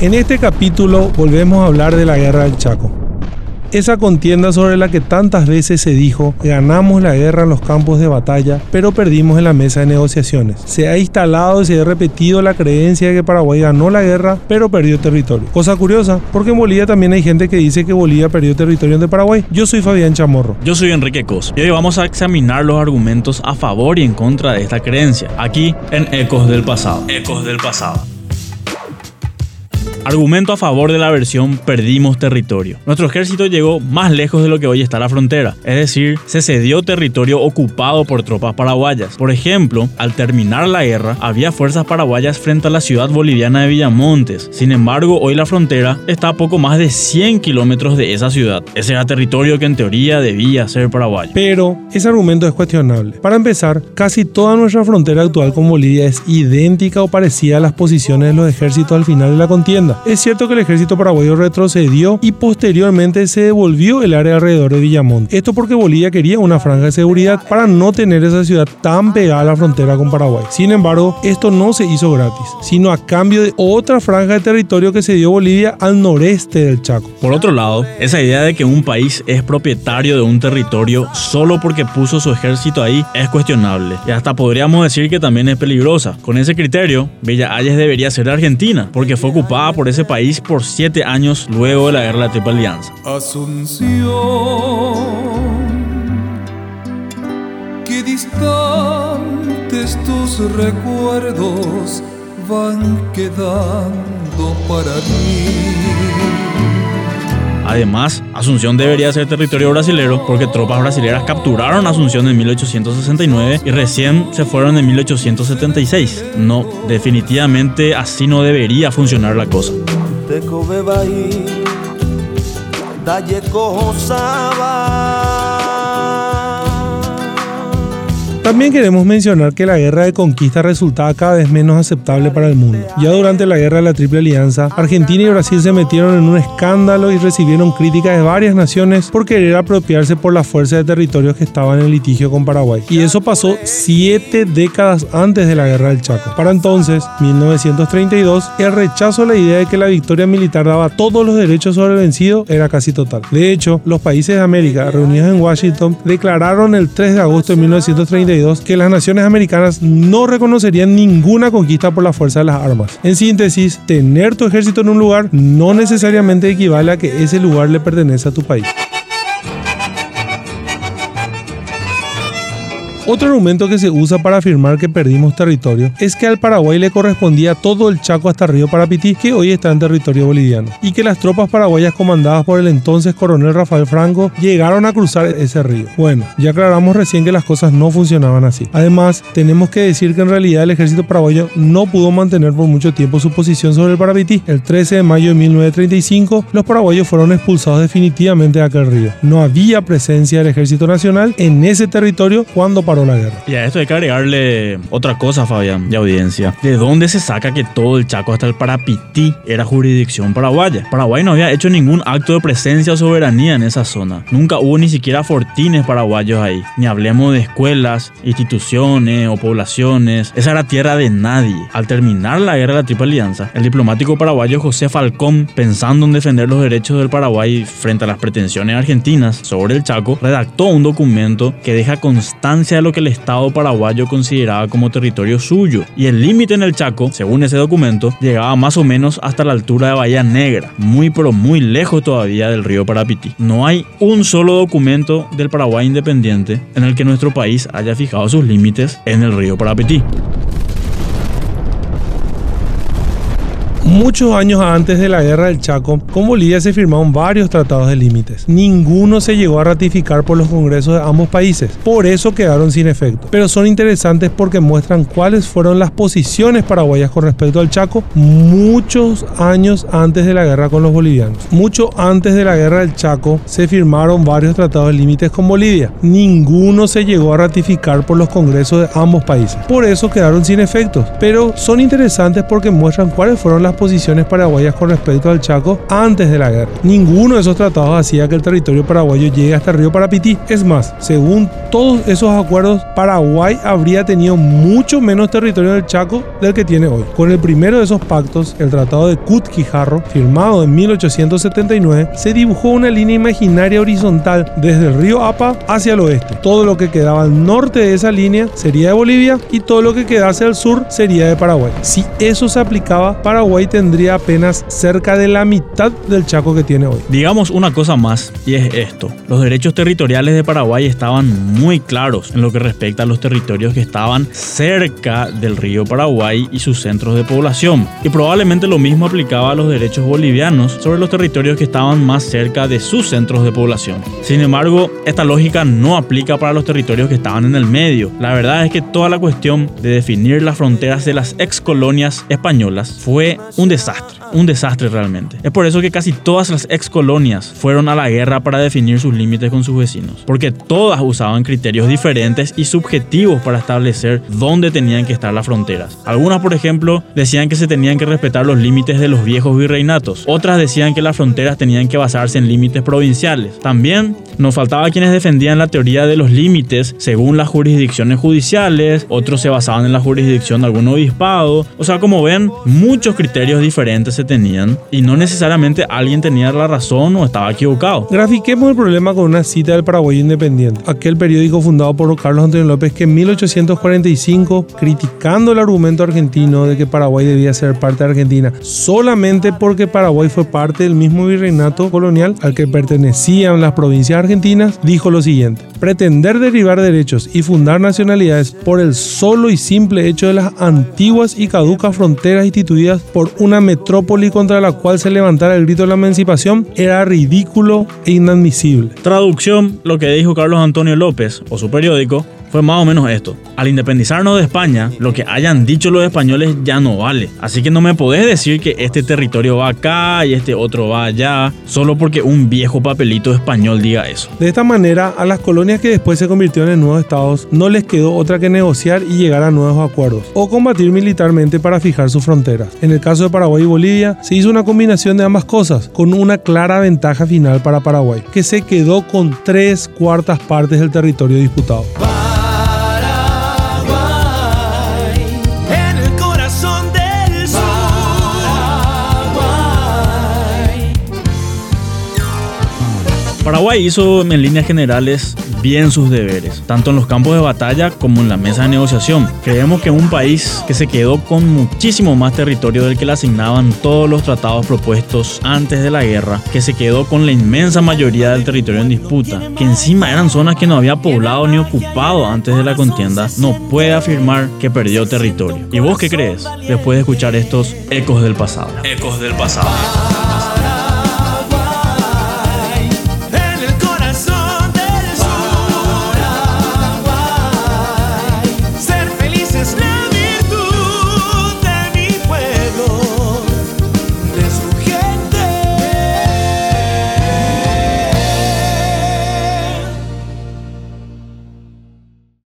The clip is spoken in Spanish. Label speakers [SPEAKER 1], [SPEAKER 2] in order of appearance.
[SPEAKER 1] En este capítulo volvemos a hablar de la guerra del Chaco. Esa contienda sobre la que tantas veces se dijo, ganamos la guerra en los campos de batalla, pero perdimos en la mesa de negociaciones. Se ha instalado y se ha repetido la creencia de que Paraguay ganó la guerra, pero perdió territorio. Cosa curiosa, porque en Bolivia también hay gente que dice que Bolivia perdió territorio de Paraguay. Yo soy Fabián Chamorro.
[SPEAKER 2] Yo soy Enrique Cos y hoy vamos a examinar los argumentos a favor y en contra de esta creencia, aquí en Ecos del Pasado. Ecos del Pasado. Argumento a favor de la versión perdimos territorio. Nuestro ejército llegó más lejos de lo que hoy está la frontera, es decir, se cedió territorio ocupado por tropas paraguayas. Por ejemplo, al terminar la guerra, había fuerzas paraguayas frente a la ciudad boliviana de Villamontes. Sin embargo, hoy la frontera está a poco más de 100 kilómetros de esa ciudad. Ese era territorio que en teoría debía ser paraguayo.
[SPEAKER 1] Pero ese argumento es cuestionable. Para empezar, casi toda nuestra frontera actual con Bolivia es idéntica o parecida a las posiciones de los ejércitos al final de la contienda. Es cierto que el ejército paraguayo retrocedió y posteriormente se devolvió el área alrededor de Villamonte. Esto porque Bolivia quería una franja de seguridad para no tener esa ciudad tan pegada a la frontera con Paraguay. Sin embargo, esto no se hizo gratis, sino a cambio de otra franja de territorio que se dio Bolivia al noreste del Chaco.
[SPEAKER 2] Por otro lado, esa idea de que un país es propietario de un territorio solo porque puso su ejército ahí es cuestionable y hasta podríamos decir que también es peligrosa. Con ese criterio, Bella Ayes debería ser Argentina, porque fue ocupada por por ese país por siete años luego de la guerra de la Triple Alianza.
[SPEAKER 3] Asunción, qué distantes tus recuerdos van quedando para mí.
[SPEAKER 2] Además, Asunción debería ser territorio brasilero porque tropas brasileras capturaron Asunción en 1869 y recién se fueron en 1876. No, definitivamente así no debería funcionar la cosa.
[SPEAKER 1] También queremos mencionar que la guerra de conquista resultaba cada vez menos aceptable para el mundo. Ya durante la guerra de la Triple Alianza, Argentina y Brasil se metieron en un escándalo y recibieron críticas de varias naciones por querer apropiarse por la fuerza de territorios que estaban en litigio con Paraguay. Y eso pasó siete décadas antes de la guerra del Chaco. Para entonces, 1932, el rechazo a la idea de que la victoria militar daba todos los derechos sobre el vencido era casi total. De hecho, los países de América reunidos en Washington declararon el 3 de agosto de 1932 que las naciones americanas no reconocerían ninguna conquista por la fuerza de las armas. En síntesis, tener tu ejército en un lugar no necesariamente equivale a que ese lugar le pertenece a tu país. Otro argumento que se usa para afirmar que perdimos territorio es que al Paraguay le correspondía todo el Chaco hasta Río Parapití, que hoy está en territorio boliviano, y que las tropas paraguayas comandadas por el entonces coronel Rafael Franco llegaron a cruzar ese río. Bueno, ya aclaramos recién que las cosas no funcionaban así. Además, tenemos que decir que en realidad el ejército paraguayo no pudo mantener por mucho tiempo su posición sobre el Parapití. El 13 de mayo de 1935, los paraguayos fueron expulsados definitivamente de aquel río. No había presencia del ejército nacional en ese territorio cuando paró la guerra.
[SPEAKER 2] Y a esto hay que agregarle otra cosa, Fabián, de audiencia. ¿De dónde se saca que todo el Chaco hasta el Parapití era jurisdicción paraguaya? Paraguay no había hecho ningún acto de presencia o soberanía en esa zona. Nunca hubo ni siquiera fortines paraguayos ahí. Ni hablemos de escuelas, instituciones o poblaciones. Esa era tierra de nadie. Al terminar la guerra de la Triple Alianza, el diplomático paraguayo José Falcón, pensando en defender los derechos del Paraguay frente a las pretensiones argentinas sobre el Chaco, redactó un documento que deja constancia lo que el Estado paraguayo consideraba como territorio suyo. Y el límite en el Chaco, según ese documento, llegaba más o menos hasta la altura de Bahía Negra, muy pero muy lejos todavía del río Parapití. No hay un solo documento del Paraguay independiente en el que nuestro país haya fijado sus límites en el río Parapití.
[SPEAKER 1] Muchos años antes de la guerra del Chaco, con Bolivia se firmaron varios tratados de límites. Ninguno se llegó a ratificar por los congresos de ambos países, por eso quedaron sin efecto. Pero son interesantes porque muestran cuáles fueron las posiciones paraguayas con respecto al Chaco muchos años antes de la guerra con los bolivianos. Mucho antes de la guerra del Chaco se firmaron varios tratados de límites con Bolivia. Ninguno se llegó a ratificar por los congresos de ambos países. Por eso quedaron sin efectos. Pero son interesantes porque muestran cuáles fueron las posiciones paraguayas con respecto al Chaco antes de la guerra. Ninguno de esos tratados hacía que el territorio paraguayo llegue hasta el río Parapití. Es más, según todos esos acuerdos, Paraguay habría tenido mucho menos territorio del Chaco del que tiene hoy. Con el primero de esos pactos, el Tratado de Cutquijarro, firmado en 1879, se dibujó una línea imaginaria horizontal desde el río Apa hacia el oeste. Todo lo que quedaba al norte de esa línea sería de Bolivia y todo lo que quedase al sur sería de Paraguay. Si eso se aplicaba, Paraguay tendría apenas cerca de la mitad del Chaco que tiene hoy.
[SPEAKER 2] Digamos una cosa más, y es esto. Los derechos territoriales de Paraguay estaban muy claros en lo que respecta a los territorios que estaban cerca del río Paraguay y sus centros de población. Y probablemente lo mismo aplicaba a los derechos bolivianos sobre los territorios que estaban más cerca de sus centros de población. Sin embargo, esta lógica no aplica para los territorios que estaban en el medio. La verdad es que toda la cuestión de definir las fronteras de las ex colonias españolas fue un desastre, un desastre realmente. Es por eso que casi todas las ex colonias fueron a la guerra para definir sus límites con sus vecinos, porque todas usaban criterios diferentes y subjetivos para establecer dónde tenían que estar las fronteras. Algunas, por ejemplo, decían que se tenían que respetar los límites de los viejos virreinatos, otras decían que las fronteras tenían que basarse en límites provinciales. También nos faltaba quienes defendían la teoría de los límites según las jurisdicciones judiciales, otros se basaban en la jurisdicción de algún obispado. O sea, como ven, muchos criterios diferentes se tenían y no necesariamente alguien tenía la razón o estaba equivocado.
[SPEAKER 1] Grafiquemos el problema con una cita del Paraguay Independiente, aquel periódico fundado por Carlos Antonio López que en 1845, criticando el argumento argentino de que Paraguay debía ser parte de Argentina solamente porque Paraguay fue parte del mismo virreinato colonial al que pertenecían las provincias argentinas, dijo lo siguiente, pretender derivar derechos y fundar nacionalidades por el solo y simple hecho de las antiguas y caducas fronteras instituidas por una metrópoli contra la cual se levantara el grito de la emancipación era ridículo e inadmisible.
[SPEAKER 2] Traducción, lo que dijo Carlos Antonio López o su periódico fue más o menos esto. Al independizarnos de España, lo que hayan dicho los españoles ya no vale. Así que no me podés decir que este territorio va acá y este otro va allá, solo porque un viejo papelito español diga eso.
[SPEAKER 1] De esta manera, a las colonias que después se convirtieron en nuevos estados, no les quedó otra que negociar y llegar a nuevos acuerdos, o combatir militarmente para fijar sus fronteras. En el caso de Paraguay y Bolivia, se hizo una combinación de ambas cosas, con una clara ventaja final para Paraguay, que se quedó con tres cuartas partes del territorio disputado.
[SPEAKER 2] Paraguay hizo en líneas generales bien sus deberes, tanto en los campos de batalla como en la mesa de negociación. Creemos que un país que se quedó con muchísimo más territorio del que le asignaban todos los tratados propuestos antes de la guerra, que se quedó con la inmensa mayoría del territorio en disputa, que encima eran zonas que no había poblado ni ocupado antes de la contienda, no puede afirmar que perdió territorio. ¿Y vos qué crees después de escuchar estos ecos del pasado?
[SPEAKER 3] Ecos del pasado.